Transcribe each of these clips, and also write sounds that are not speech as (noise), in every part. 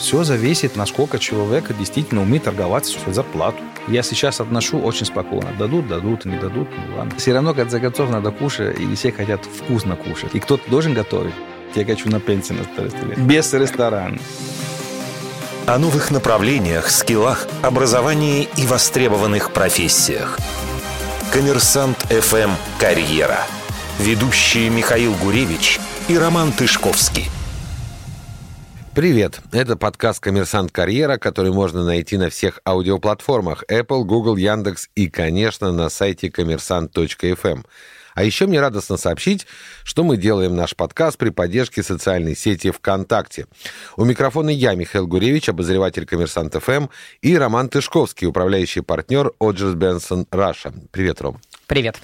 Все зависит, насколько человек действительно умеет торговаться свою зарплату. Я сейчас отношу очень спокойно. Дадут, дадут, не дадут, ну ладно. Все равно, как заготов надо кушать, и все хотят вкусно кушать. И кто-то должен готовить. Я хочу на пенсии на старости лет. Без ресторана. О новых направлениях, скиллах, образовании и востребованных профессиях. Коммерсант ФМ «Карьера». Ведущие Михаил Гуревич и Роман Тышковский. Привет! Это подкаст «Коммерсант Карьера», который можно найти на всех аудиоплатформах Apple, Google, Яндекс и, конечно, на сайте коммерсант.фм. А еще мне радостно сообщить, что мы делаем наш подкаст при поддержке социальной сети ВКонтакте. У микрофона я, Михаил Гуревич, обозреватель «Коммерсант ФМ», и Роман Тышковский, управляющий партнер Odgers Berndtson Russia. Привет, Ром. Привет.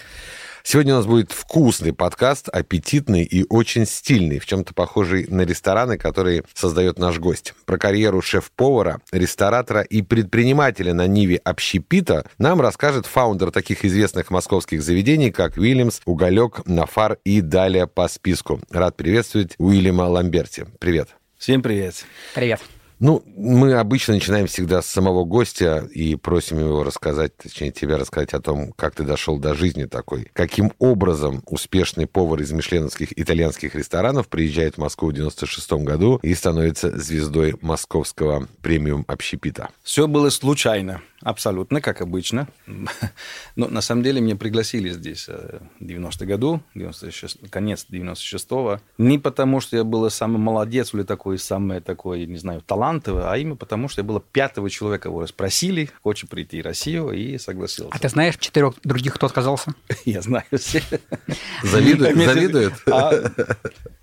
Сегодня у нас будет вкусный подкаст, аппетитный и очень стильный, в чем-то похожий на рестораны, которые создает наш гость. Про карьеру шеф-повара, ресторатора и предпринимателя на Ниве общепита нам расскажет фаундер таких известных московских заведений, как Уильямс, Уголек, Нафар и далее по списку. Рад приветствовать Уильяма Ламберти. Привет. Всем привет. Привет. Ну, мы обычно начинаем всегда с самого гостя и просим его рассказать, точнее, тебя рассказать о том, как ты дошел до жизни такой. Каким образом успешный повар из мишленовских итальянских ресторанов приезжает в Москву в 96 году и становится звездой московского премиум общепита? Все было случайно. Абсолютно, как обычно. (laughs) Но на самом деле меня пригласили здесь в 90 году, 96, конец 96-го. Не потому, что я был самый молодец или такой, самый такой, не знаю, талантливый, а именно потому, что я был пятого человека, его спросили, хочет прийти в Россию, и согласился. А ты знаешь четырех других, кто отказался? (laughs) Я знаю все. (laughs) Завидуют? Завидуют? А,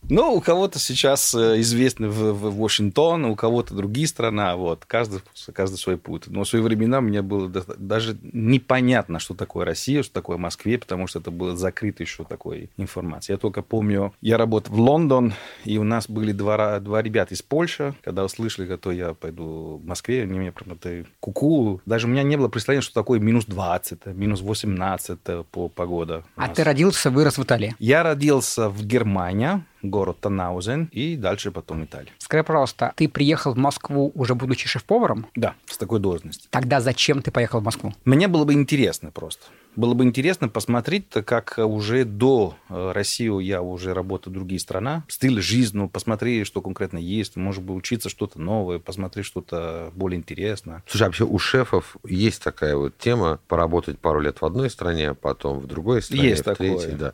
ну, у кого-то сейчас э, известны в, в Вашингтон, у кого-то другие страны, вот, каждый, каждый свой путь. Но в свои времена мне было даже непонятно, что такое Россия, что такое Москве, потому что это было закрыто еще такой информацией. Я только помню, я работал в Лондон, и у нас были два, два ребята из Польши, когда услышали, что я пойду в Москве, они мне прям это куку. Даже у меня не было представления, что такое минус 20, минус 18 по погода. А ты родился, вырос в Италии? Я родился в Германии, город Танаузен и дальше потом Италия. Скажи, пожалуйста, ты приехал в Москву уже будучи шеф-поваром? Да, с такой должностью. Тогда зачем ты поехал в Москву? Мне было бы интересно просто. Было бы интересно посмотреть, как уже до э, России я уже работаю в другие страны, стиль жизни, ну, посмотреть, что конкретно есть, может быть, учиться что-то новое, посмотреть что-то более интересное. Слушай, а вообще у шефов есть такая вот тема поработать пару лет в одной стране, а потом в другой стране, есть в такое. третьей, да.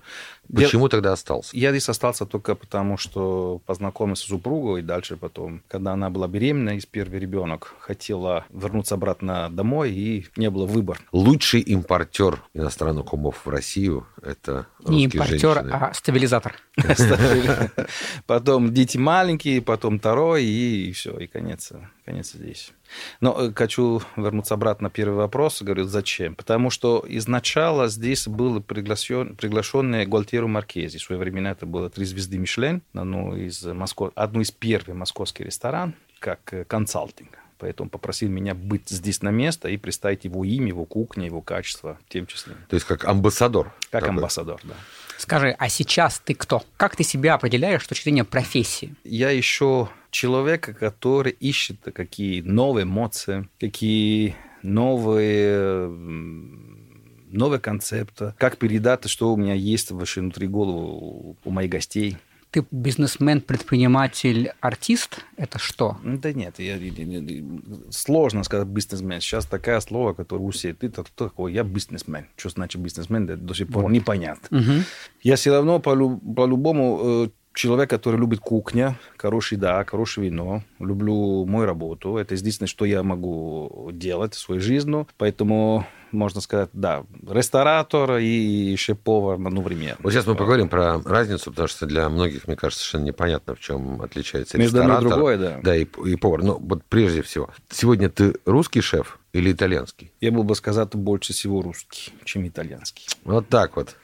Почему я, тогда остался? Я здесь остался только потому, что познакомился с супругой, и дальше потом, когда она была беременна, из первый ребенок, хотела вернуться обратно домой, и не было выбора. Лучший импортер иностранных умов в Россию – это Не импортер, женщины. а стабилизатор. (laughs) Потом дети маленькие, потом второй, и все, и конец, конец здесь. Но э, хочу вернуться обратно на первый вопрос. Говорю, зачем? Потому что изначально здесь был приглашен, приглашенный Гуальтеро Маркези. В свои времена это было три звезды Мишлен, одну из, Москов, одну из первых московских ресторан, как э, консалтинг. Поэтому попросил меня быть здесь на место и представить его имя, его кухню, его качество в том числе. То есть как амбассадор? Как такой. амбассадор, да. Скажи, а сейчас ты кто? Как ты себя определяешь с точки зрения профессии? Я еще человек, который ищет какие новые эмоции, какие новые новые концепты, как передать, что у меня есть внутри головы у моих гостей ты бизнесмен, предприниматель, артист? Это что? Да нет, я, я, я, сложно сказать бизнесмен. Сейчас такое слово, которое у всех. Ты кто такой? Я бизнесмен. Что значит бизнесмен? Это до сих пор вот. непонятно. Угу. Я все равно по-любому э, человек, который любит кухня, хороший да, хорошее вино, люблю мою работу. Это единственное, что я могу делать в своей жизни. Поэтому можно сказать, да, ресторатор и шеф-повар одновременно. Вот сейчас мы поговорим про разницу, потому что для многих, мне кажется, совершенно непонятно, в чем отличается Между ресторатор. Между другое, да. Да, и, и повар. Но вот прежде всего, сегодня ты русский шеф или итальянский? Я был бы сказать больше всего русский, чем итальянский. Вот так вот.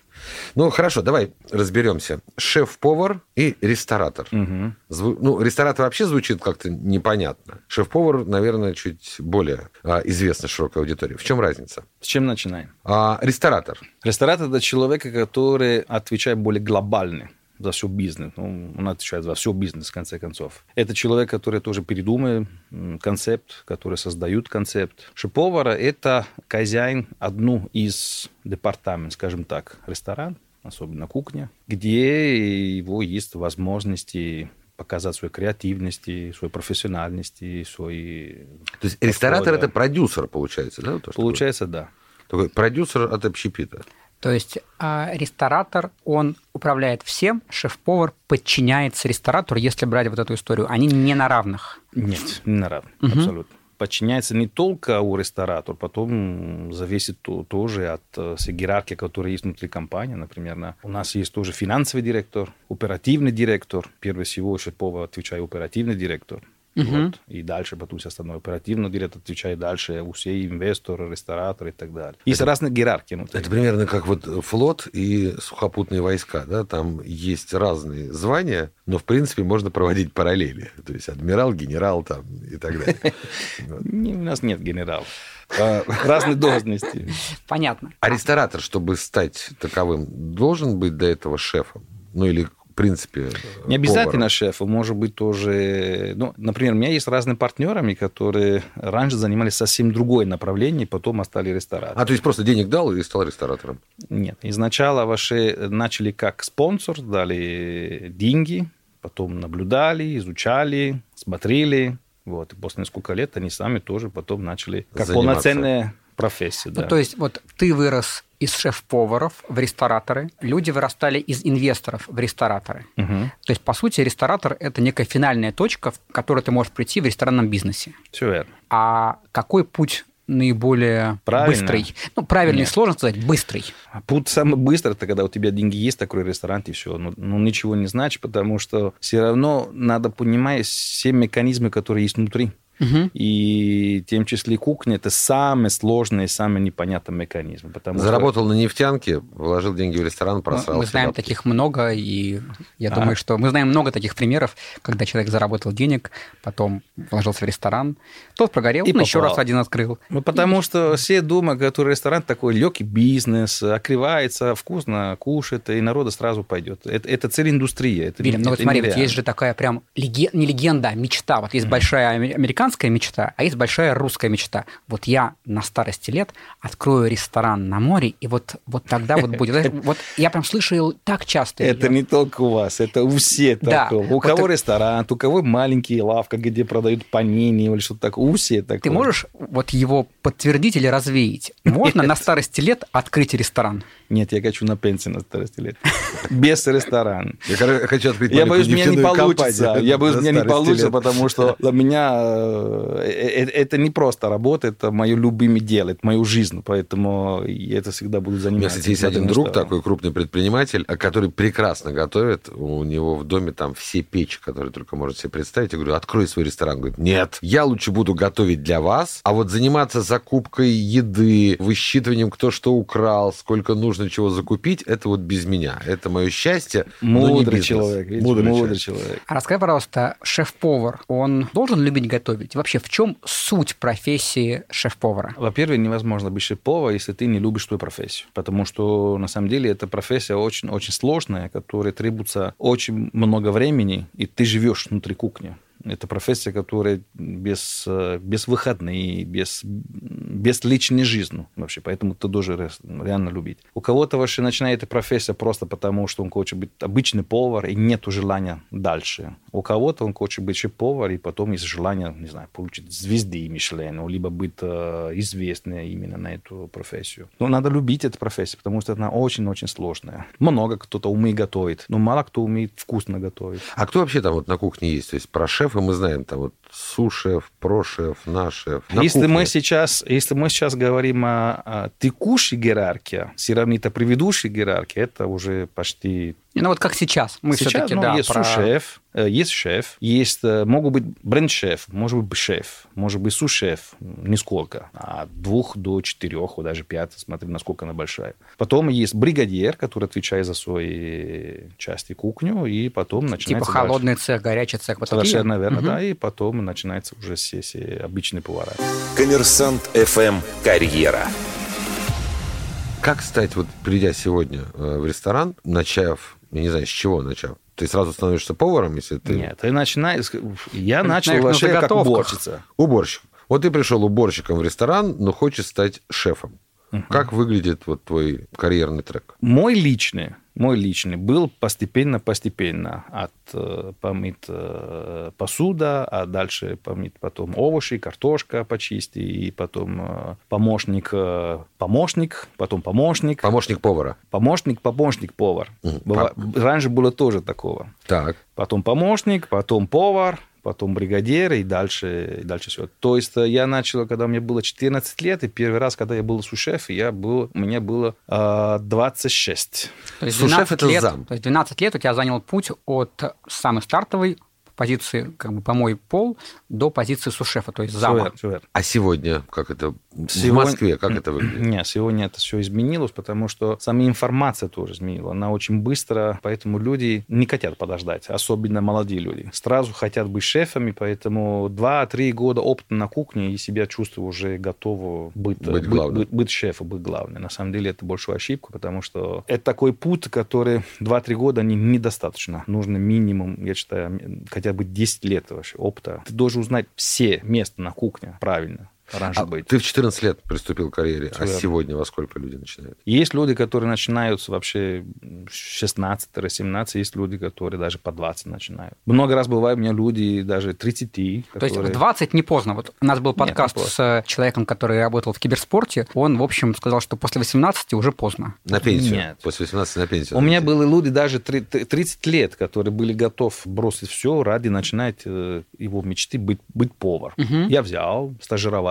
Ну, хорошо, давай разберемся. Шеф-повар и ресторатор. Угу. Зву... Ну, ресторатор вообще звучит как-то непонятно. Шеф-повар, наверное, чуть более а, известна широкой аудитории. В чем разница? С чем начинаем? А, ресторатор. Ресторатор – это человек, который отвечает более глобально за все бизнес. Ну, он отвечает за все бизнес, в конце концов. Это человек, который тоже придумает концепт, который создает концепт. Шеф-повара – это хозяин одну из департаментов, скажем так, ресторан, особенно кухня, где его есть возможности показать свою креативность, свою профессиональность, свой... То есть ресторатор – это продюсер, получается, да? То, получается, да. Такой продюсер от общепита. То есть а ресторатор, он управляет всем, шеф-повар подчиняется ресторатору, если брать вот эту историю. Они не на равных. Нет, не на равных, угу. абсолютно подчиняется не только у ресторатора, потом зависит тоже от э, иерархии, которая есть внутри компании. Например, у нас есть тоже финансовый директор, оперативный директор. Прежде всего, шеф-повар отвечает оперативный директор. Угу. Вот. И дальше потом все остальное. Оперативно директор отвечает дальше, у все инвесторы, рестораторы и так далее. Есть это, разные иерархии. Внутри. Это примерно как вот флот и сухопутные войска. Да? Там есть разные звания, но, в принципе, можно проводить параллели. То есть адмирал, генерал там и так далее. (laughs) У нас нет генералов. А, (laughs) разные должности. Понятно. А ресторатор, чтобы стать таковым, должен быть до этого шефом? Ну или принципе, Не обязательно повара. шефу, может быть тоже... Ну, например, у меня есть разные партнерами, которые раньше занимались совсем другое направление, потом стали ресторатором. А, то есть просто денег дал и стал ресторатором? Нет. Изначально ваши начали как спонсор, дали деньги, потом наблюдали, изучали, смотрели. Вот. И после несколько лет они сами тоже потом начали как Заниматься. полноценные профессии. Ну, да. то есть вот ты вырос из шеф-поваров в рестораторы, люди вырастали из инвесторов в рестораторы. Угу. То есть, по сути, ресторатор – это некая финальная точка, в которой ты можешь прийти в ресторанном бизнесе. Все верно. А какой путь наиболее Правильно. быстрый. Ну, правильный, Нет. сложно сказать, быстрый. Путь самый быстрый, это когда у тебя деньги есть, такой ресторан, и все. Ну, ну, ничего не значит, потому что все равно надо понимать все механизмы, которые есть внутри. Угу. И в том числе кухня – это самый сложный и самый непонятный механизм. Потому Заработал что... на нефтянке, вложил деньги в ресторан, просрал. Мы знаем таких много, и я а? думаю, что мы знаем много таких примеров, когда человек заработал денег, потом вложился в ресторан, тот прогорел, и он еще раз один открыл. Ну, потому и... что все думают, что ресторан такой легкий бизнес, окревается, вкусно кушает, и народа сразу пойдет. Это, это цель индустрии. Это, Вильям, ну вот смотри, вот есть же такая прям леген... не легенда, а мечта. Вот есть mm. большая американская американская мечта, а есть большая русская мечта. Вот я на старости лет открою ресторан на море, и вот, вот тогда вот будет. (laughs) Вот я прям слышал так часто. Это не только у вас, это у всех такого. У кого ресторан, у кого маленькие лавка, где продают панини или что-то такое. У всех такое. Ты можешь вот его подтвердить или развеять? Можно на старости лет открыть ресторан? Нет, я хочу на пенсии на старости лет. Без ресторана. (laughs) Я хочу открыть Я боюсь, меня не получится. Я боюсь, меня не получится, потому что для меня э, э, это не просто работа, это мое любимое дело, это мою жизнь, поэтому я это всегда буду заниматься. У меня, кстати, есть один друг, такой крупный предприниматель, который прекрасно готовит. У него в доме там все печи, которые только можете себе представить. Я говорю, открой свой ресторан. Говорит, нет, я лучше буду готовить для вас, а вот заниматься закупкой еды, высчитыванием, кто что украл, сколько нужно нужно чего закупить, это вот без меня. Это мое счастье. Мудрый человек. Видите, мудрый, мудрый человек. А расскажи, пожалуйста, шеф-повар, он должен любить готовить? Вообще, в чем суть профессии шеф-повара? Во-первых, невозможно быть шеф-поваром, если ты не любишь свою профессию. Потому что, на самом деле, эта профессия очень-очень сложная, которая требуется очень много времени, и ты живешь внутри кухни. Это профессия, которая без, э, без выходных, без, без личной жизни вообще. Поэтому ты должен реально любить. У кого-то вообще начинает эта профессия просто потому, что он хочет быть обычный повар, и нет желания дальше. У кого-то он хочет быть шеф-повар, и потом есть желание, не знаю, получить звезды Мишлена, либо быть э, известным именно на эту профессию. Но надо любить эту профессию, потому что она очень-очень сложная. Много кто-то умеет готовить, но мало кто умеет вкусно готовить. А кто вообще там вот на кухне есть? То есть про шеф шефы мы знаем, там вот сушеф, прошеф, нашеф. На если кухне. мы сейчас, если мы сейчас говорим о, о текущей иерархии, сравнительно предыдущей иерархии, это уже почти ну вот как сейчас. Мы сейчас ну, да, есть про... шеф, э, есть шеф, есть, э, могут быть бренд-шеф, может быть шеф, может быть су-шеф, нисколько, от двух до четырех, даже пять, смотри, насколько она большая. Потом есть бригадир, который отвечает за свои части кухню, и потом начинается... Типа холодный дальше. цех, горячий цех. Вот Совершенно верно, угу. да, и потом начинается уже все обычные повара. Коммерсант ФМ «Карьера». Как стать, вот придя сегодня э, в ресторан, начав Я не знаю, с чего начал. Ты сразу становишься поваром, если ты... Нет, ты начинаешь... Я начал на вообще как уборщица. Уборщик. Вот ты пришел уборщиком в ресторан, но хочешь стать шефом. Как выглядит вот твой карьерный трек? Мой личный, мой личный был постепенно-постепенно от э, помыть э, посуда, а дальше помыть потом овощи, картошка почисти, и потом э, помощник, э, помощник, потом помощник, Помощник повара. помощник, помощник, повар. Мгм. Быва- Раньше было тоже такого. Так. Потом помощник, потом повар, потом бригадир и дальше, и дальше все. То есть э, я начал, когда мне было 14 лет, и первый раз, когда я был сушеф, я был, у меня было э, 26. То есть Сушеф 12 это лет, зам. То есть 12 лет у тебя занял путь от самой стартовой позиции, как бы помой пол, до позиции сушефа, то есть зама. верно. А сегодня как это? В Сегодня- Москве как это выглядит? Нет, сегодня это все изменилось, потому что сама информация тоже изменилась. Она очень быстро, поэтому люди не хотят подождать, особенно молодые люди. Сразу хотят быть шефами, поэтому 2-3 года опыта на кухне и себя чувствую уже готово быть, Быть главным. быть, быть шефом, быть главным. На самом деле это большую ошибку, потому что это такой путь, который 2-3 года не, недостаточно. Нужно минимум, я считаю, хотя бы 10 лет вообще опыта. Ты должен узнать все места на кухне правильно. Раньше А быть. ты в 14 лет приступил к карьере, а Верно. сегодня во сколько люди начинают? Есть люди, которые начинают с вообще 16-17, есть люди, которые даже по 20 начинают. Много раз бывают у меня люди даже 30, То есть которые... в 20 не поздно. Вот у нас был Нет, подкаст не поздно. с человеком, который работал в киберспорте. Он, в общем, сказал, что после 18 уже поздно. На пенсию. Нет. После 18 на пенсию. У меня были люди даже три- т- 30 лет, которые были готовы бросить все ради начинать э, его мечты быть, быть повар. Мгм. Я взял,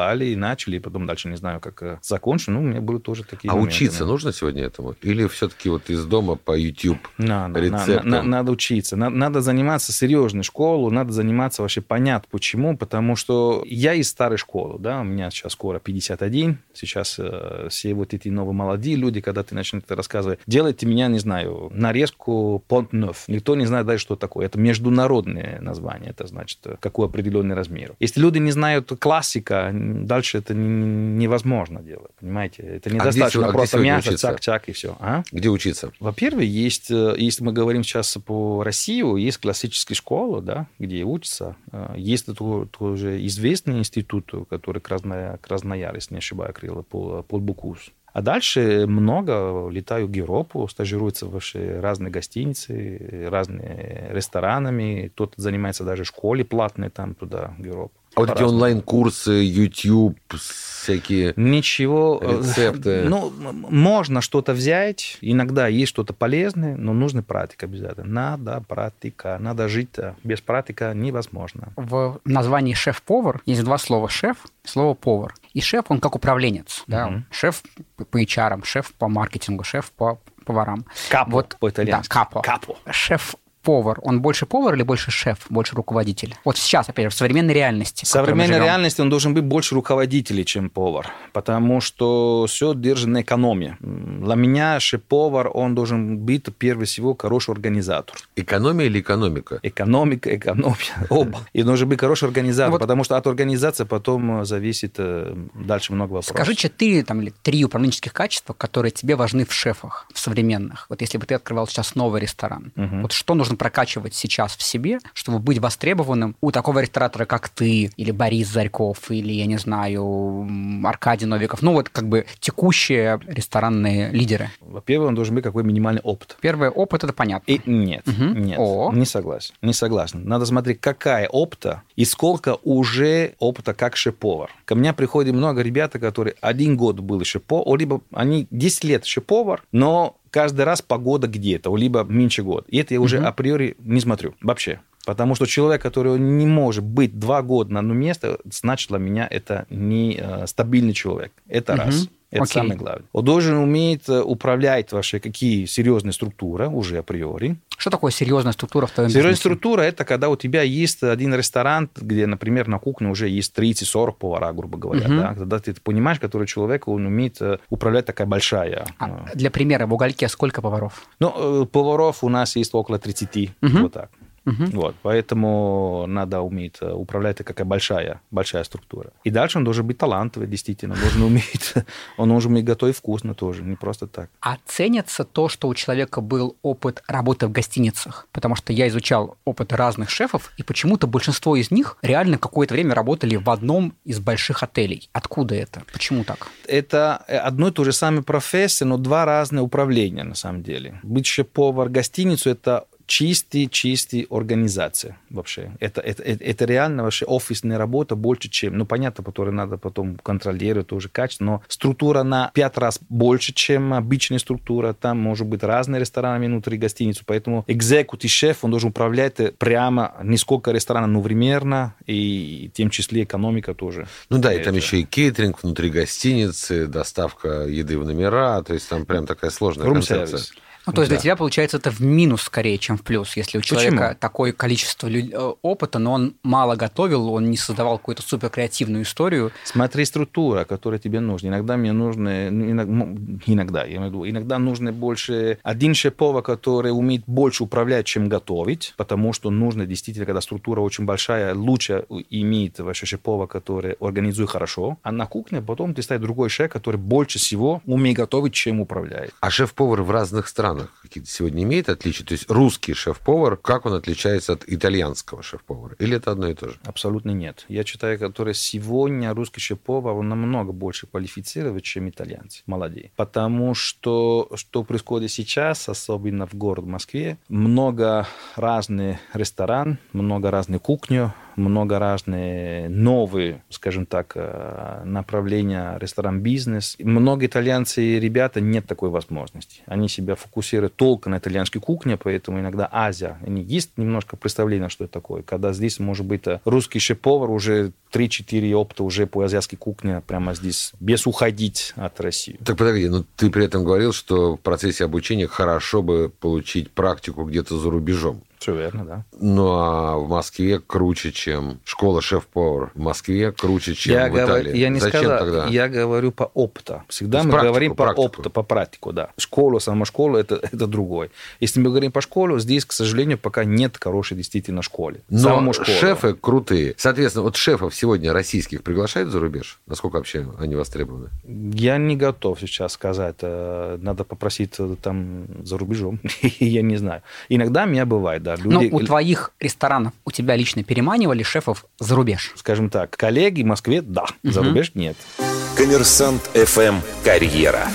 стажировали и начали, и потом дальше не знаю, как э, закончу. Ну, у меня были тоже такие А моменты, учиться да. нужно сегодня этому? Или все-таки вот из дома по YouTube? Надо, рецептом. надо, надо учиться. Надо, надо заниматься серьезной школой, надо заниматься вообще понять, почему. Потому что я из старой школы, да, у меня сейчас скоро 51. Сейчас э, все вот эти новые молодые люди, когда ты начнешь это рассказывать, делайте меня, не знаю, нарезку понт-нов. Никто не знает даже, что такое. Это международное название. Это значит, э, какой определенный размер. Если люди не знают классика, дальше это не- невозможно делать. Понимаете? Это недостаточно сего- а где просто сегодня мясо, чак-чак и все. А? Где учиться? Во-первых, есть, э, если мы говорим сейчас по России, есть классические школы, да, где учатся. Э, Есть тоже известный институт, который Красная, Краснояр, если не ошибаюсь, Крыло, Пол, Полбукус. А дальше много летаю в Европу, стажируются в разные гостиницы, разные ресторанами. Кто-то занимается даже в школе платной там туда, в Европу. А вот эти онлайн-курсы, YouTube, всякие... Ничего. э, Рецепты. (laughs) Ну, можно что-то взять. Иногда есть что-то полезное, но нужна практика обязательно. Надо практика. Надо жить. э, Без практика невозможно. В названии шеф-повар есть два слова шеф, слово повар. И шеф, он как управленец. Да? Мгм. Шеф по HR, шеф по маркетингу, шеф по поварам. Капо Вот, по-итальянски. Да, капо. Капо. Шеф повар, он больше повар или больше шеф, больше руководитель? Вот сейчас, опять же, в современной реальности. В современной реальности он должен быть больше руководителей, чем повар, потому что все держит на экономии. Для меня шеф-повар, он должен быть, прежде всего, хороший организатор. Экономия или экономика? Экономика, экономия, (laughs) оба. И должен быть хороший организатор, Вот. потому что от организации потом э, зависит э, дальше много вопросов. Скажи четыре там, или три управленческих качества, которые тебе важны в шефах, в современных. Вот если бы ты открывал сейчас новый ресторан, вот что нужно прокачивать сейчас в себе, чтобы быть востребованным у такого ресторатора, как ты, или Борис Зарьков, или, я не знаю, Аркадий Новиков, ну вот как бы текущие ресторанные лидеры. Во-первых, он должен быть какой минимальный опыт. Первый опыт, это понятно. И нет, Мгм. нет, О. не согласен, не согласен. Надо смотреть, какая опыта и сколько уже опыта как шеф-повар. Ко мне приходит много ребят, которые один год был шеф-повар, либо они 10 лет шеф-повар, но каждый раз погода где-то, либо меньше год. И это я уже Мгм. априори не смотрю вообще. Потому что человек, который не может быть два года на одно место, значит для меня это не э, стабильный человек. Это Мгм. раз. Это Окей. самое главное. Он должен уметь э, управлять ваши какие серьезные структуры уже априори. Что такое серьезная структура в твоем Серьезная бизнесе? структура – это когда у тебя есть один ресторан, где, например, на кухне уже есть 30-40 повара, грубо говоря. Мгм. Да? Тогда ты понимаешь, который человек, он умеет э, управлять такая большая. А, э, для примера, в угольке сколько поваров? Ну, поваров у нас есть около 30. Мгм. Вот так. Угу. Вот, поэтому надо уметь э, управлять, это какая большая, большая структура. И дальше он должен быть талантливый, действительно, должен (laughs) уметь, он должен уметь готовить вкусно тоже, не просто так. А ценится то, что у человека был опыт работы в гостиницах? Потому что я изучал опыт разных шефов, и почему-то большинство из них реально какое-то время работали в одном из больших отелей. Откуда это? Почему так? Это э, одно и то же самое профессия, но два разные управления на самом деле. Быть шеф-повар гостиницу – это чистый, чистый организация вообще. Это, это, это, это реально вообще офисная работа больше, чем, ну, понятно, которую надо потом контролировать тоже качество, но структура на пять раз больше, чем обычная структура. Там может быть разные рестораны внутри гостиницы, поэтому экзекутив шеф, он должен управлять прямо не сколько ресторанов, но временно, и в том числе экономика тоже. Ну да, и там еще и кейтеринг внутри гостиницы, доставка еды в номера, то есть там прям такая сложная концепция. Сервис. Ну, то есть да. для тебя, получается, это в минус скорее, чем в плюс, если у человека Почему? такое количество э, опыта, но он мало готовил, он не создавал какую-то супер креативную историю. Смотри структура, которая тебе нужна. Иногда мне нужно, ну, иногда, я имею в виду, иногда нужно больше один шеф-повар, который умеет больше управлять, чем готовить, потому что нужно действительно, когда структура очень большая, лучше иметь вообще шеф-повар, который организует хорошо, а на кухне потом ты ставишь другой шеф, который больше всего умеет готовить, чем управляет. А шеф-повар в разных странах странах какие-то сегодня имеет отличия? То есть русский шеф-повар, как он отличается от итальянского шеф-повара? Или это одно и то же? Абсолютно нет. Я считаю, который сегодня русский шеф-повар, он намного больше квалифицирован, чем итальянцы, молодые. Потому что, что происходит сейчас, особенно в городе Москве, много разных ресторан, много разных кухни, много разные новые, скажем так, э, направления ресторан-бизнес. Много итальянцы и ребята нет такой возможности. Они себя фокусируют только на итальянской кухне, поэтому иногда Азия. Они есть немножко представление, что это такое. Когда здесь, может быть, э, русский шеф-повар уже 3-4 опыта уже по азиатской кухне прямо здесь, без уходить от России. Так подожди, но ну ты при этом говорил, что в процессе обучения хорошо бы получить практику где-то за рубежом. Все верно, да. Ну, а в Москве круче, чем школа шеф-повар. В Москве круче, чем я в Италии. Говорю, я не Зачем сказал, тогда? Я говорю по опыту. Всегда мы практику, говорим по практику. опыту, по практику, да. Школа, сама школа это, (laughs) это другое. Если мы говорим по школе, здесь, к сожалению, пока нет хорошей действительно школы. Но шефы крутые. Соответственно, вот шефов сегодня российских приглашают за рубеж? Насколько вообще они востребованы? Я не готов сейчас сказать. Э, надо попросить э, там за рубежом. (laughs) я не знаю. Иногда меня бывает, да Люди... Ну, у твоих ресторанов у тебя лично переманивали шефов за рубеж? Скажем так, коллеги в Москве – да, угу. за рубеж – нет. Коммерсант ФМ «Карьера»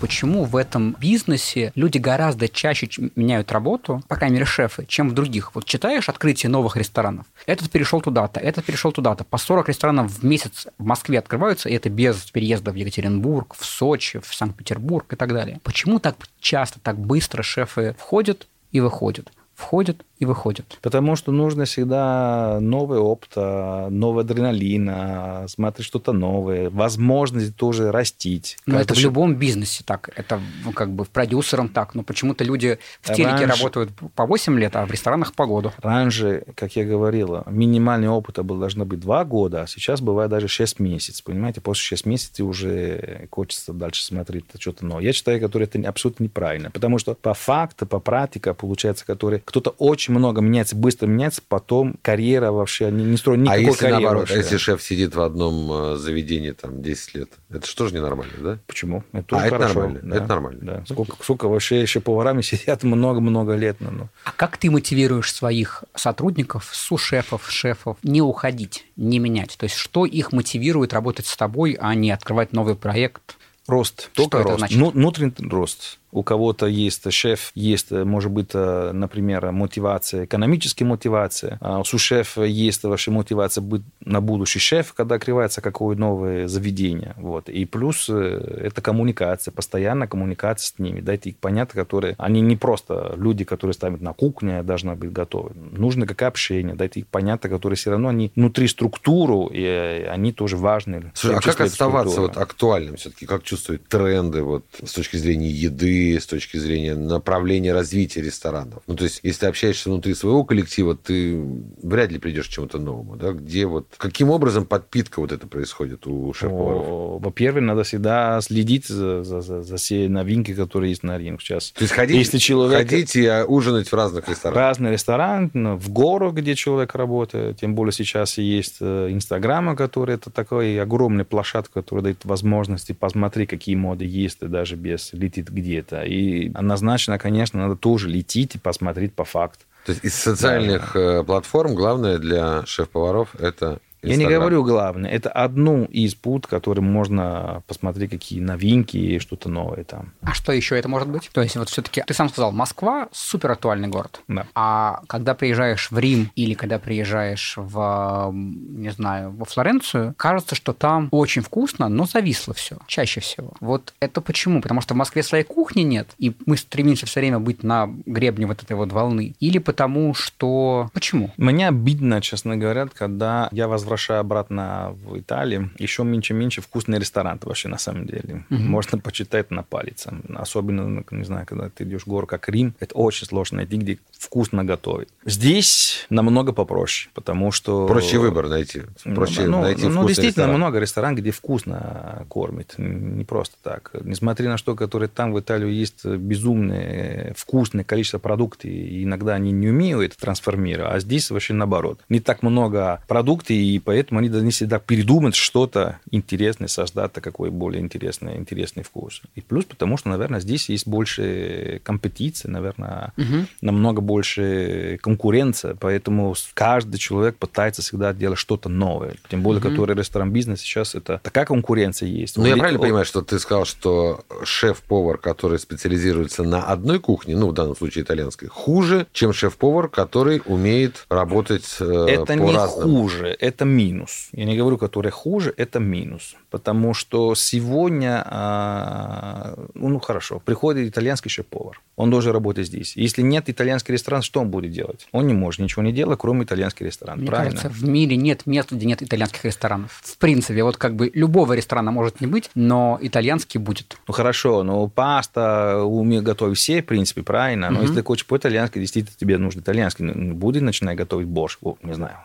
почему в этом бизнесе люди гораздо чаще меняют работу, по крайней мере, шефы, чем в других. Вот читаешь открытие новых ресторанов, этот перешел туда-то, этот перешел туда-то. По 40 ресторанов в месяц в Москве открываются, и это без переезда в Екатеринбург, в Сочи, в Санкт-Петербург и так далее. Почему так часто, так быстро шефы входят и выходят? Входят и выходят. Потому что нужно всегда новый опыт, а, новый адреналин, а, смотреть что-то новое, возможность тоже растить. Но это в любом бизнесе так. Это ну, как бы в продюсером так. Но почему-то люди в телеке раньше, работают по 8 лет, а в ресторанах по году. Раньше, как я говорил, минимальный опыт был должно быть 2 года, а сейчас бывает даже 6 месяцев. Понимаете, после 6 месяцев уже хочется дальше смотреть что-то новое. Я считаю, что это абсолютно неправильно. Потому что по факту, по практике, получается, который кто-то очень очень много меняется, быстро меняется, потом карьера вообще не, не строит никакой а если карьеры. наоборот, вообще. если шеф сидит в одном э, заведении там 10 лет, это что же ненормально, да? Почему? Это тоже а, хорошо. это нормально? Да. Это нормально. Да. Сколько, сколько вообще еще поварами (laughs) сидят много-много лет. Ну, ну. А как ты мотивируешь своих сотрудников, сушефов, шефов не уходить, не менять? То есть что их мотивирует работать с тобой, а не открывать новый проект? Рост. Только рост. Ну, внутренний рост у кого-то есть шеф, есть, может быть, например, мотивация, экономическая мотивация. А у сушефа есть вообще мотивация быть на будущий шеф, когда открывается какое новое заведение. Вот. И плюс э, это коммуникация, постоянная коммуникация с ними. Дайте их понять, которые... Они не просто люди, которые ставят на кухне, должны быть готовы. Нужно как общение. Дайте их понять, которые все равно они внутри структуру, и они тоже важны. Слушай, а как оставаться вот актуальным все-таки? Как чувствовать тренды вот, с точки зрения еды, и с точки зрения направления развития ресторанов. Ну, то есть, если ты общаешься внутри своего коллектива, ты вряд ли придешь к чему-то новому, да? Где вот... Каким образом подпитка вот это происходит у шеф-поваров? Во-первых, надо всегда следить за, за, за, за все новинки, которые есть на рынке сейчас. То есть ходить, Если человек- ходить и ужинать в разных ресторанах. Разный ресторан, ну, в гору, где человек работает. Тем более сейчас есть э, Инстаграма, который это такой огромный площадка, которая дает возможности посмотреть, какие моды есть, и даже без летит где-то. И однозначно, конечно, надо тоже лететь и посмотреть по факту. То есть из социальных э, платформ главное для шеф-поваров это Я не говорю главное. Это одну из пут, которым можно посмотреть, какие новинки и что-то новое там. А что еще это может быть? То есть вот все-таки ты сам сказал, Москва супер актуальный город. Да. А когда приезжаешь в Рим или когда приезжаешь в, не знаю, во Флоренцию, кажется, что там очень вкусно, но зависло все, чаще всего. Вот это почему? Потому что в Москве своей кухни нет, и мы стремимся все время быть на гребне вот этой вот волны. Или потому что... Почему? Мне обидно, честно говоря, когда я возвращаюсь обратно в Италию, еще меньше-меньше вкусный ресторан вообще на самом деле. Можно почитать на палец. Особенно, ну, не знаю, когда ты идешь в город как Рим, это очень сложно найти, где вкусно готовить. Здесь намного попроще, потому что... Проще выбор найти. Проще ну, найти ну, вкусный действительно ресторан. много ресторанов, где вкусно кормят. Не просто так. Несмотря на что, которые там в Италии есть безумное вкусное количество продуктов, и иногда они не умеют это трансформировать, а здесь вообще наоборот. Не так много продуктов, и поэтому они должны всегда придумать что-то интересное, создать какой более интересный, интересный вкус. И плюс потому, что, наверное, здесь есть больше компетиции, наверное, намного больше конкуренция, поэтому каждый человек пытается всегда делать что-то новое. Тем более, который ресторан-бизнес сейчас, это такая конкуренция есть. Ну, я правильно о- понимаю, что ты сказал, что шеф-повар, который специализируется на одной кухне, ну, в данном случае итальянской, хуже, чем шеф-повар, который умеет работать э, Это по не разным. хуже, это минус. Я не говорю, который хуже, это минус. Потому что сегодня, а, ну хорошо, приходит итальянский шеф-повар. Он должен работать здесь. Если нет итальянский ресторан, что он будет делать? Он не может ничего не делать, кроме итальянский ресторан. Мне правильно? кажется, в мире нет места, где нет итальянских ресторанов. В принципе, вот как бы любого ресторана может не быть, но итальянский будет. Ну хорошо, но паста умеют готовить все, в принципе, правильно. Но Мгм. если хочешь по-итальянски, действительно тебе нужен итальянский. Ну, Будет начинать готовить борщ, О, не знаю,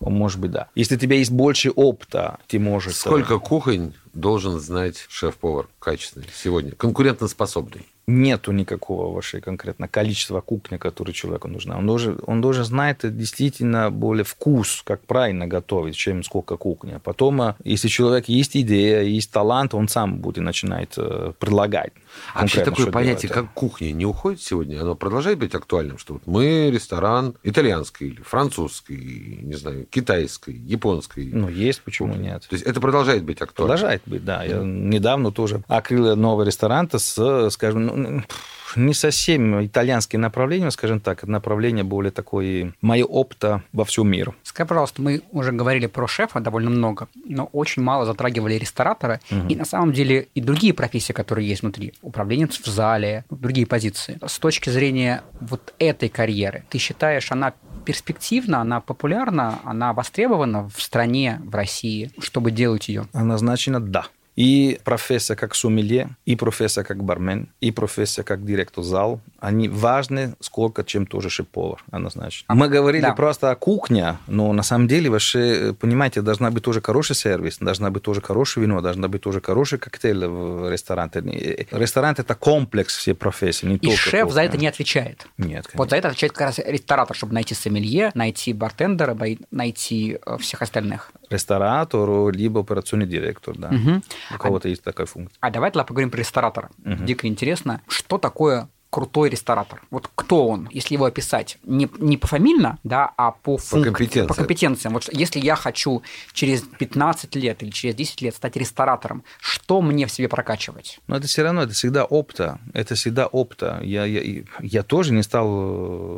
может быть, да. Если у тебя есть больше опыта, ты можешь... Сколько кухонь должен знать шеф-повар качественный сегодня? Конкурентоспособный. Нету никакого вообще конкретно количества кухни, которое человеку нужна. Он должен, он должен знать действительно более вкус, как правильно готовить, чем сколько кухни. А потом, а, если человек есть идея, есть талант, он сам будет начинать э, предлагать. А вообще такое понятие, делать. как кухня, не уходит сегодня? Оно продолжает быть актуальным, что вот мы ресторан итальянский или французский, не знаю, китайской, японской. Ну, есть, почему нет. То есть это продолжает быть актуальным? Продолжает быть, да. Я недавно тоже открыл новый ресторан с, скажем, ну, не совсем итальянским направлением, скажем так, направление более такое, мое опыта во всем миру. Скажи, пожалуйста, мы уже говорили про шефа довольно много, но очень мало затрагивали ресторатора, и на самом деле и другие профессии, которые есть внутри, управленец в зале, другие позиции. С точки зрения вот этой карьеры, ты считаешь, она перспективна, она популярна, она востребована в стране, в России, чтобы делать ее? Однозначно да. И профессия как сомелье, и профессия как бармен, и профессия как директор зал, они важны сколько, чем тоже шеф-повар, однозначно. Мы говорили Да. просто о кухне, но на самом деле вообще, понимаете, должна быть тоже хороший сервис, должна быть тоже хорошее вино, должна быть тоже хороший коктейль в ресторане. Ресторан – это комплекс всей профессии, не И только шеф за кухня. это не отвечает. Нет, Вот за это отвечает как раз ресторатор, чтобы найти сомелье, найти бартендера, найти э, всех остальных. Ресторатор, либо операционный директор, да. Мгм. У кого-то есть такая функция. А давай тогда поговорим про ресторатора. Дико интересно, что такое крутой ресторатор? Вот кто он, если его описать? Не, не пофамильно, да, а по, функ- компетенциям. по компетенциям. Вот если я хочу через 15 лет или через 10 лет стать ресторатором, что мне в себе прокачивать? Но это все равно, это всегда опыта. Это всегда опыта. Я, я, я тоже не стал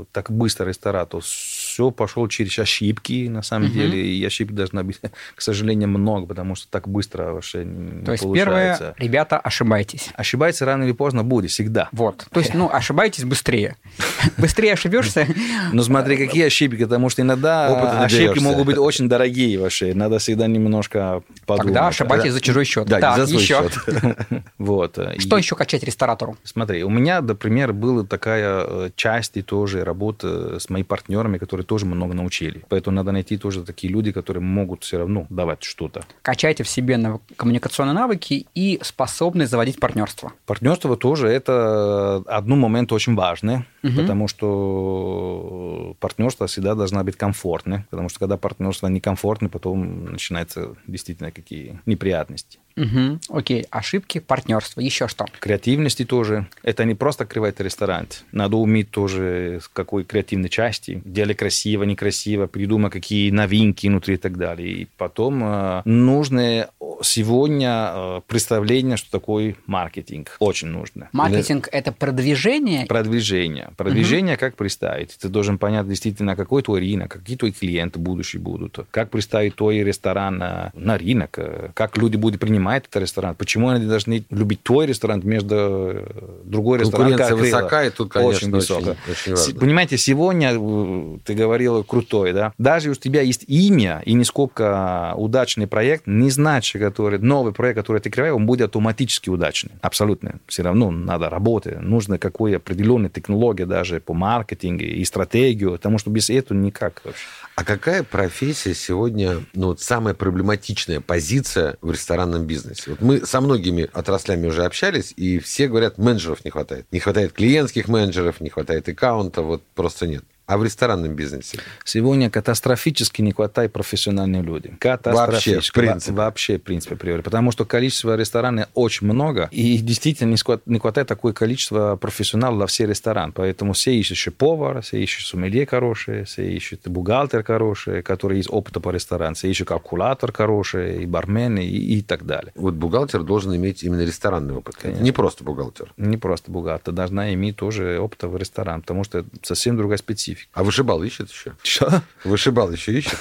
э, так быстро ресторатор. Все пошел через ошибки, на самом Мгм. деле. И ошибок должно быть, (laughs) к сожалению, много, потому что так быстро вообще не То есть, получается. первое, ребята, ошибайтесь. Ошибаться рано или поздно будет, всегда. Вот. То есть, ну, ну, ошибаетесь быстрее. (laughs) Быстрее ошибешься. Ну, смотри, какие ошибки, потому что иногда ошибки могут быть очень дорогие вообще. Надо всегда немножко подумать. Тогда ошибайтесь за чужой счет. Да, за свой еще. счет. (laughs) Вот. Что И- еще качать ресторатору? Смотри, у меня, например, была такая э, часть и тоже работа с моими партнерами, которые тоже много научили. Поэтому надо найти тоже такие люди, которые могут все равно давать что-то. Качайте в себе коммуникационные навыки и способность заводить партнерство. Партнерство тоже это один момент очень важный, Мгм. потому что партнерство всегда должно быть комфортным, потому что когда партнерство некомфортно, потом начинаются действительно какие неприятности. Мгм. Окей, ошибки, партнерство. Еще что? Креативности тоже. Это не просто открывать ресторан. Надо уметь тоже с какой креативной части. Делать красиво, некрасиво, придумать какие новинки внутри и так далее. И потом э, нужно сегодня э, представление, что такое маркетинг. Очень нужно. Маркетинг – это продвижение. Продвижение. Продвижение как представить? Ты должен понять действительно, какой твой рынок, какие твои клиенты будущие будут, как представить твой ресторан э, на рынок, как люди будут принимать этот ресторан, почему они должны любить твой ресторан между э, другой рестораном. Конкуренция как высока, и тут, конечно, очень высокая. очень важно. Понимаете, сегодня э, ты говорил крутой, да? Даже у тебя есть имя и нисколько удачный проект, не значит, который новый проект, который ты открываешь, он будет автоматически удачный. Абсолютно. Все равно надо работать. Нужно какой определенной технологии даже по маркетингу и стратегию, потому что без этого никак вообще. А какая профессия сегодня, ну, вот самая проблематичная позиция в ресторанном бизнесе? Вот мы со многими отраслями уже общались, и все говорят, менеджеров не хватает. Не хватает клиентских менеджеров, не хватает аккаунта, вот просто нет. А в ресторанном бизнесе? Сегодня катастрофически не хватает профессиональных людей. Вообще, Катастрофически. в принципе. Во- Вообще, в принципе, априори. Потому что количество ресторанов очень много, и действительно не хватает такое количество профессионалов на все рестораны. Поэтому все ищут еще повар, все ищут сомелье хорошие, все ищут бухгалтер хороший, который есть опыта по ресторану, все ищут калькулятор хороший, и бармены, и, и так далее. Вот бухгалтер должен иметь именно ресторанный опыт. Конечно. Не просто бухгалтер. Не просто бухгалтер, должна иметь тоже опыта в ресторан, потому что это совсем другая специфика. А вышибал ищет еще? Что? Вышибал еще ищет?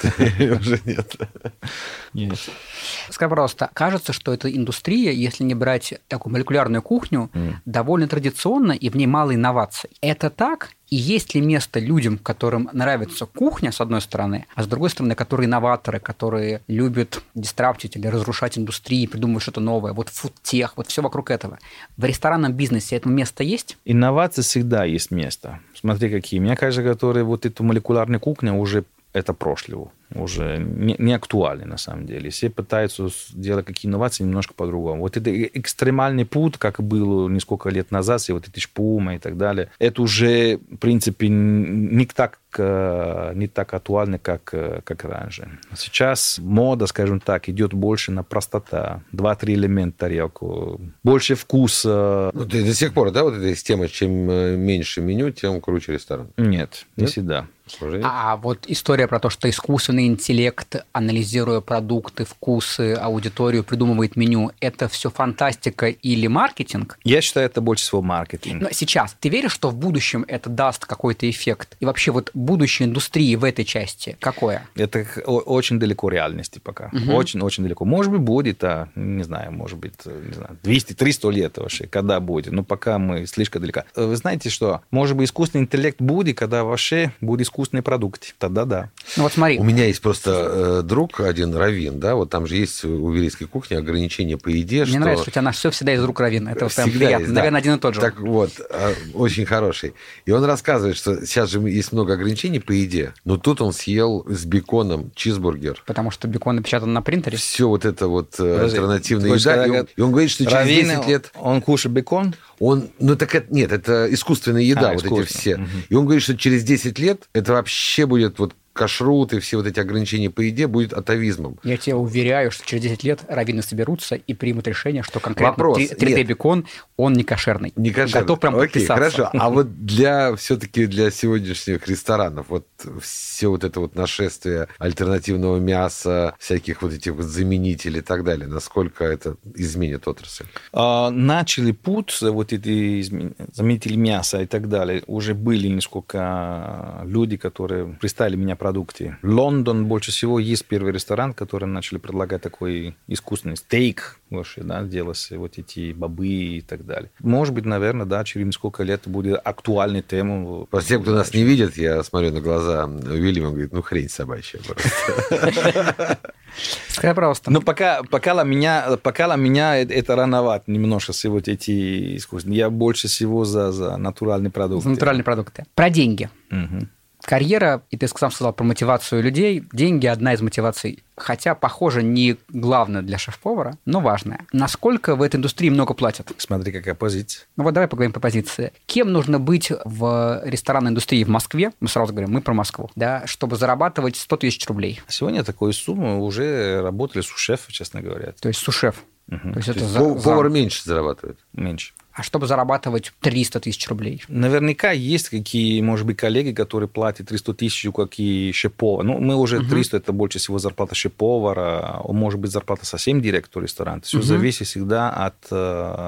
Уже нет. Нет. Скажи, пожалуйста, кажется, что эта индустрия, если не брать такую молекулярную кухню, довольно традиционна и в ней мало инноваций. Это так? И есть ли место людям, которым нравится кухня, с одной стороны, а с другой стороны, которые инноваторы, которые любят дистраптить или разрушать индустрии, придумывать что-то новое, вот фудтех, вот все вокруг этого. В ресторанном бизнесе это место есть? Инновации всегда есть место. Смотри, какие. Мне кажется, которые вот эту молекулярную кухню уже это прошлого, уже не, не актуальны на самом деле. Все пытаются делать какие инновации немножко по-другому. Вот это э- экстремальный путь, как было несколько лет назад, все вот эти шпумы и так далее, это уже, в принципе, не так, э, не так актуально, как, э, как раньше. Сейчас мода, скажем так, идет больше на простота. Два-три элемента тарелку, больше вкуса, Ну, до, сих пор, да, вот эта система, чем меньше меню, тем круче ресторан. Нет, не Нет? всегда. Уже нет? А вот история про то, что искусственный интеллект, анализируя продукты, вкусы, аудиторию, придумывает меню, это все фантастика или маркетинг? Я считаю, это больше всего маркетинг. Но сейчас ты веришь, что в будущем это даст какой-то эффект? И вообще вот будущее индустрии в этой части какое? Это очень далеко реальности пока. Очень-очень далеко. Может быть, будет, а, не знаю, может быть, э, не знаю, 200-300 лет вообще, когда будет. Но пока мы слишком далеко. Э, Вы знаете что? Может быть, искусственный интеллект будет, когда вообще будет искусственный продукт. Тогда да. Ну вот смотри, У меня есть просто э, друг один, Равин, да, вот там же есть у еврейской кухни ограничения по еде, мне что... нравится, что у тебя на все всегда из рук равина. Это вот прям Всегда приятно. есть, да. Наверное, один и тот же. Так вот, а, очень хороший. И он рассказывает, что сейчас же есть много ограничений по еде, но тут он съел с беконом чизбургер. Потому что бекон напечатан на принтере. Все вот это вот э, Подожди, альтернативная еда. И он, и он говорит, что через Равин, 10 лет Он кушает бекон? Он... Ну так это, нет, это искусственная еда, А, вот эти искусственно. все. Мгм. И он говорит, что через 10 лет это вообще будет вот кашрут и все вот эти ограничения по еде будет атовизмом. Я тебе уверяю, что через 10 лет раввины соберутся и примут решение, что конкретно Вопрос. 3D Нет. бекон, он не кошерный. Не кошерно. Готов прям Окей, подписаться. хорошо. А (laughs) вот для все-таки для сегодняшних ресторанов, вот все вот это вот нашествие альтернативного мяса, всяких вот этих вот заменителей и так далее, насколько это изменит отрасль? А, начали путь, вот эти заменители мяса и так далее. Уже были несколько люди, которые пристали меня продукте. Лондон больше всего есть первый ресторан, который начали предлагать такой искусственный стейк вообще, да, делался, вот эти бобы и так далее. Может быть, наверное, да, через несколько лет будет актуальной темой. Просто тем, кто нас не видит, я смотрю на глаза Уильяма, говорит, ну хрень собачья просто. Скажи, пожалуйста. Но пока, пока, для меня, пока для меня это рановато немножко все вот эти искусственные. Я больше всего за, за натуральные продукты. За натуральные продукты. Про деньги. Мгм. Карьера, и ты сам сказал про мотивацию людей. Деньги – одна из мотиваций. Хотя, похоже, не главное для шеф-повара, но важная. Насколько в этой индустрии много платят? Смотри, какая позиция. Ну вот давай поговорим по позиции. Кем нужно быть в ресторанной индустрии в Москве? Мы сразу говорим, мы про Москву. Да, чтобы зарабатывать 100 тысяч рублей. Сегодня такой суммы уже работали сушефы, честно говоря. То есть сушеф. Мгм. То есть То это есть за- пов- за- повар меньше зарабатывает. Меньше. А чтобы зарабатывать 300 тысяч рублей? Наверняка есть какие, может быть, коллеги, которые платят 300 тысяч, как и шеф-повар. Ну, мы уже 300, это больше всего зарплата шеф-повара, может быть, зарплата совсем директора ресторана. Все Мгм. зависит всегда от, э,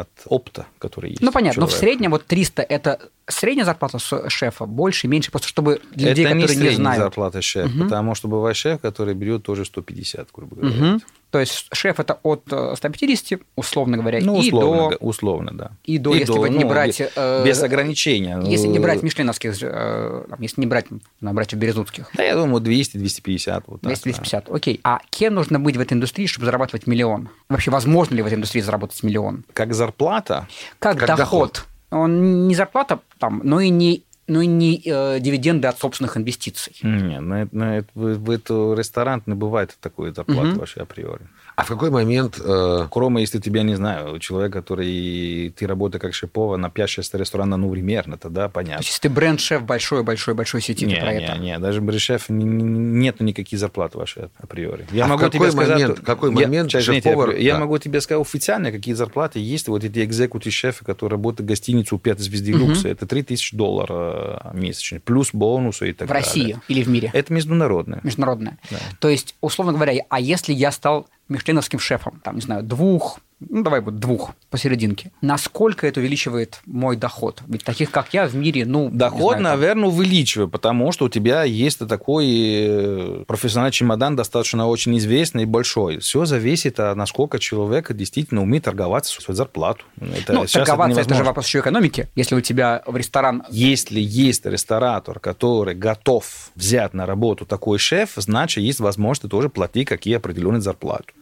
от опыта, который есть. Ну, понятно, но в среднем вот 300 – это средняя зарплата шефа, больше, меньше, просто чтобы для людей, это не которые не средняя знают. зарплата шеф, Мгм. потому что бывает шеф, который берет тоже 150, грубо говоря. Мгм. То есть шеф – это от э, 150, условно говоря, Ну, и условно, до... да, условно, да. И до, если вы не ну, брать... без- э, ограничения. Если не Ну, брать мишленовских, э, там, если не брать на братьев Березутских. Да, я думаю, 200-250. Вот так, 250, окей. А кем нужно быть в этой индустрии, чтобы зарабатывать миллион? Вообще, возможно ли в этой индустрии заработать миллион? да. Как зарплата, Как, Как доход. Он не зарплата, там, но и не, но и не э, дивиденды от собственных инвестиций. Не, на, на в, в это ресторан не бывает такой зарплаты Мгм. вообще априори. А в какой момент... э, Кроме, если тебя, не знаю, человек, который... Ты работаешь как шеф-повар на 5-6 ресторанов, ну, примерно, тогда То понятно. есть, если ты бренд-шеф большой-большой-большой сети, Не, ты про не, это. не, даже не- нету никаких зарплат вашей априори. Я А в могу какой тебе сказать... момент- какой я- момент извините, шеф-повар- я, я да. могу тебе сказать официально, какие зарплаты есть. Вот эти экзекутив шефы, которые работают в гостинице у пятой звезды люкса, это 3000 долларов э, месячно, плюс бонусы и так В далее. России или в мире? Это международное. Международная. Да. То есть, условно говоря, а если я стал мишленовским шефом, там, не знаю, двух, ну, давай вот двух посерединке, насколько это увеличивает мой доход? Ведь таких, как я, в мире, ну, Доход, знаю, наверное, увеличивает, потому что у тебя есть такой э, профессиональный чемодан, достаточно очень известный и большой. Все зависит от насколько человек действительно умеет торговаться своей зарплату. Это, ну, торговаться, это, же невозможно. вопрос еще экономики. Если у тебя в ресторан... Если есть ресторатор, который готов взять на работу такой шеф, значит, есть возможность тоже платить какие определенные зарплаты.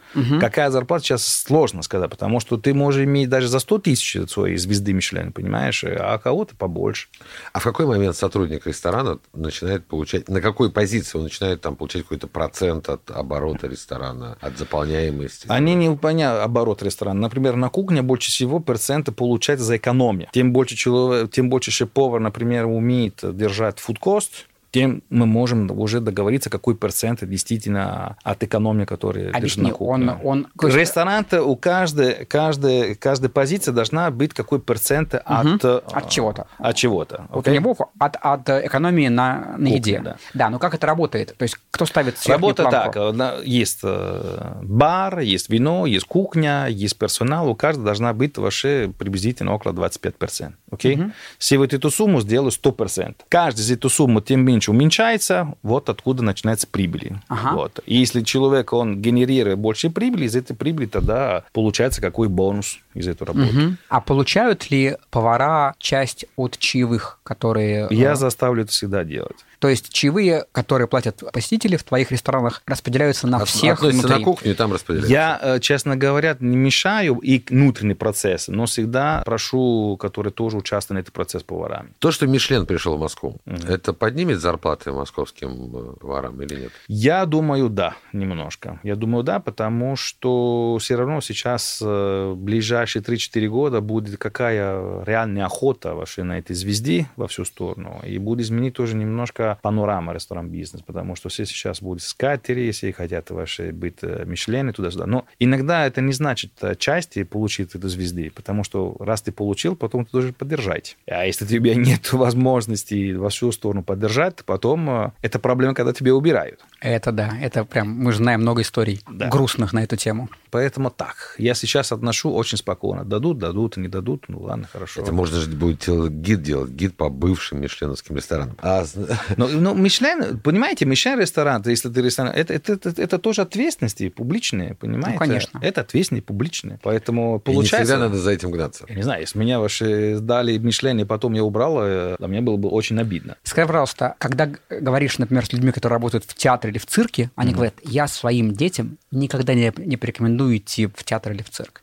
Какая зарплата сейчас сложно сказать, потому что ты можешь иметь даже за 100 тысяч своей звезды Мишлен, понимаешь, а кого-то побольше. А в какой момент сотрудник ресторана начинает получать... На какой позиции он начинает там получать какой-то процент от оборота ресторана, от заполняемости? Они не выполняют оборот ресторана. Например, на кухне больше всего процента получается за экономию. Тем больше, человек, тем больше шеф-повар, например, умеет держать фудкост, тем мы можем уже договориться, какой процент действительно от экономии, которая Объясни, на кухне. он... он Ресторан у каждой, каждой, каждой позиции должна быть какой процент от... э, От чего-то. От чего-то. Вот окей? у него от, от экономии на, на еде. да. да, но как это работает? То есть кто ставит Работа планку? так, э, на- есть э, бар, есть вино, есть кухня, есть персонал, у каждого должна быть вообще приблизительно около 25%. Окей? Если вот эту сумму сделаю 100%, каждый из эту сумму тем меньше уменьшается, вот откуда начинается прибыль. Ага. Вот. И если человек, он генерирует больше прибыли, из этой прибыли тогда получается какой бонус из этой работы. Мгм. А получают ли повара часть от чаевых, которые... Я э, заставлю это всегда делать. То есть чаевые, которые платят посетители в твоих ресторанах, распределяются на От- всех Относится внутри. на кухню и там распределяется. Я, э, честно говоря, не мешаю и внутренний процесс, но всегда прошу, которые тоже участвуют в этом процессе поварами. То, что Мишлен пришел в Москву, это поднимет зарплаты московским э, поварам или нет? Я думаю, да, немножко. Я думаю, да, потому что все равно сейчас э, в ближайшие 3-4 года будет какая реальная охота вообще на этой звезде во всю сторону. И будет изменить тоже немножко панорама ресторан бизнес, потому что все сейчас будут скатери, все хотят вообще быть э, Мишлены туда-сюда. Но иногда это не значит э, части получить эту звезды, потому что раз ты получил, потом ты должен поддержать. А если у тебя (laughs) нет возможности во всю сторону поддержать, потом э, это проблема, когда тебя убирают. Это да, это прям, мы же знаем много историй Да. грустных на эту тему. Поэтому так. Я сейчас отношу очень спокойно. Дадут, дадут, не дадут. Ну ладно, хорошо. Это можно же будет гид делать, гид по бывшим мишленовским ресторанам. А, (laughs) Но, но Мишлен, понимаете, Мишлен ресторан, если ты ресторан, это, это, это, это тоже ответственности публичные, понимаете? Ну, конечно. Это ответственности публичные. Поэтому И не получается... всегда надо за этим гнаться. Я не знаю, если меня ваши дали Мишлен, и потом я убрал, э, для меня было бы очень обидно. Скажи, пожалуйста, когда говоришь, например, с людьми, которые работают в театре или в цирке, они говорят, я своим детям никогда не, не порекомендую идти в театр или в цирк.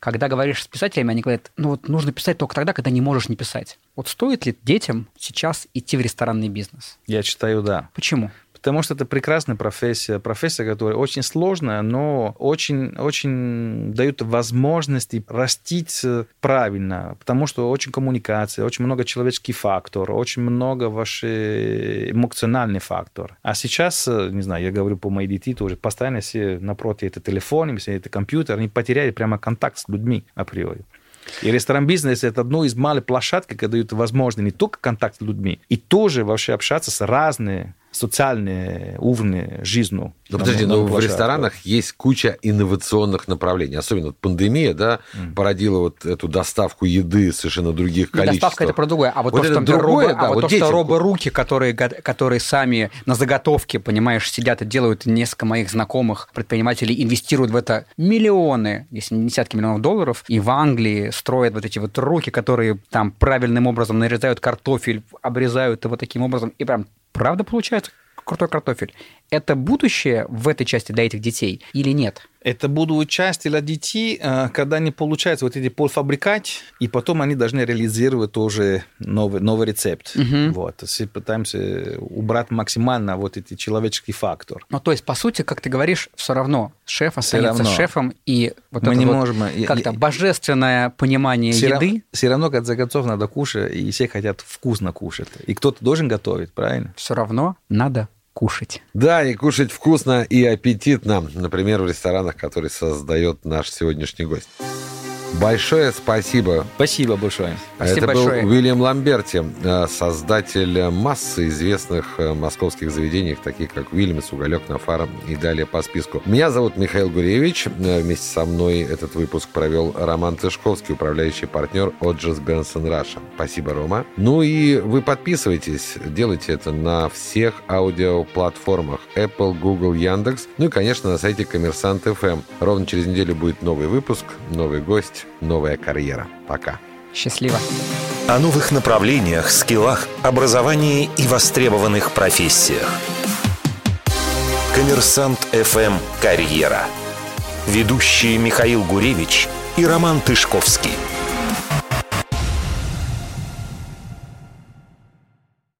Когда говоришь с писателями, они говорят, ну вот нужно писать только тогда, когда не можешь не писать. Вот стоит ли детям сейчас идти в ресторанный бизнес? Я считаю, да. Почему? Потому что это прекрасная профессия, профессия, которая очень сложная, но очень, очень дает возможности растить э, правильно, потому что очень коммуникация, очень много человеческий фактор, очень много ваш эмоциональный фактор. А сейчас, э, не знаю, я говорю по моей детей тоже, постоянно все напротив это телефон, все это компьютер, они потеряли прямо контакт с людьми априори. И ресторан-бизнес – это одно из малых площадок, которые дают возможность не только контакт с людьми, и тоже вообще общаться с разными социальные уровни жизни. Ну, на- подожди, но в ресторанах есть куча инновационных направлений. Особенно вот пандемия, да, породила вот эту доставку еды совершенно других Не количеств. доставка это про другое, а вот, Вот то, это что, другое, робо- да, а вот вот то, что робо-руки, которые, которые сами на заготовке, понимаешь, сидят и делают, несколько моих знакомых предпринимателей инвестируют в это миллионы, если не десятки миллионов долларов, и в Англии строят вот эти вот руки, которые там правильным образом нарезают картофель, обрезают его таким образом, и прям правда получается крутой картофель. Это будущее в этой части для этих детей или нет? Это будут части для детей, э, когда они получают вот эти полуфабрикат, и потом они должны реализировать тоже новый, новый рецепт. Вот. То есть пытаемся убрать максимально вот эти человеческий фактор. Ну, то есть, по сути, как ты говоришь, все равно шеф останется равно. шефом, и вот Мы это не вот можем, э, как-то божественное понимание Все, еды равно, в конце концов, надо кушать, и все хотят вкусно кушать. И кто-то должен готовить, правильно? все равно надо кушать. Да, и кушать вкусно и аппетитно, например, в ресторанах, которые создает наш сегодняшний гость. Большое спасибо. Спасибо большое. Спасибо Это большое. был Уильям Ламберти, э, создатель массы известных э, московских заведений, таких как Уильямс, Уголек, Нафара и далее по списку. Меня зовут Михаил Гуревич. Э, Вместе со мной этот выпуск провел Роман Тышковский, управляющий партнер Odgers Berndtson Russia. Спасибо, Рома. Ну и вы подписывайтесь, делайте это на всех аудиоплатформах Apple, Google, Яндекс, ну и, конечно, на сайте Коммерсант ФМ. Ровно через неделю будет новый выпуск, новый гость, новая карьера. Пока. Счастливо. О новых направлениях, скиллах, образовании и востребованных профессиях. Коммерсант ФМ «Карьера». Ведущие Михаил Гуревич и Роман Тышковский.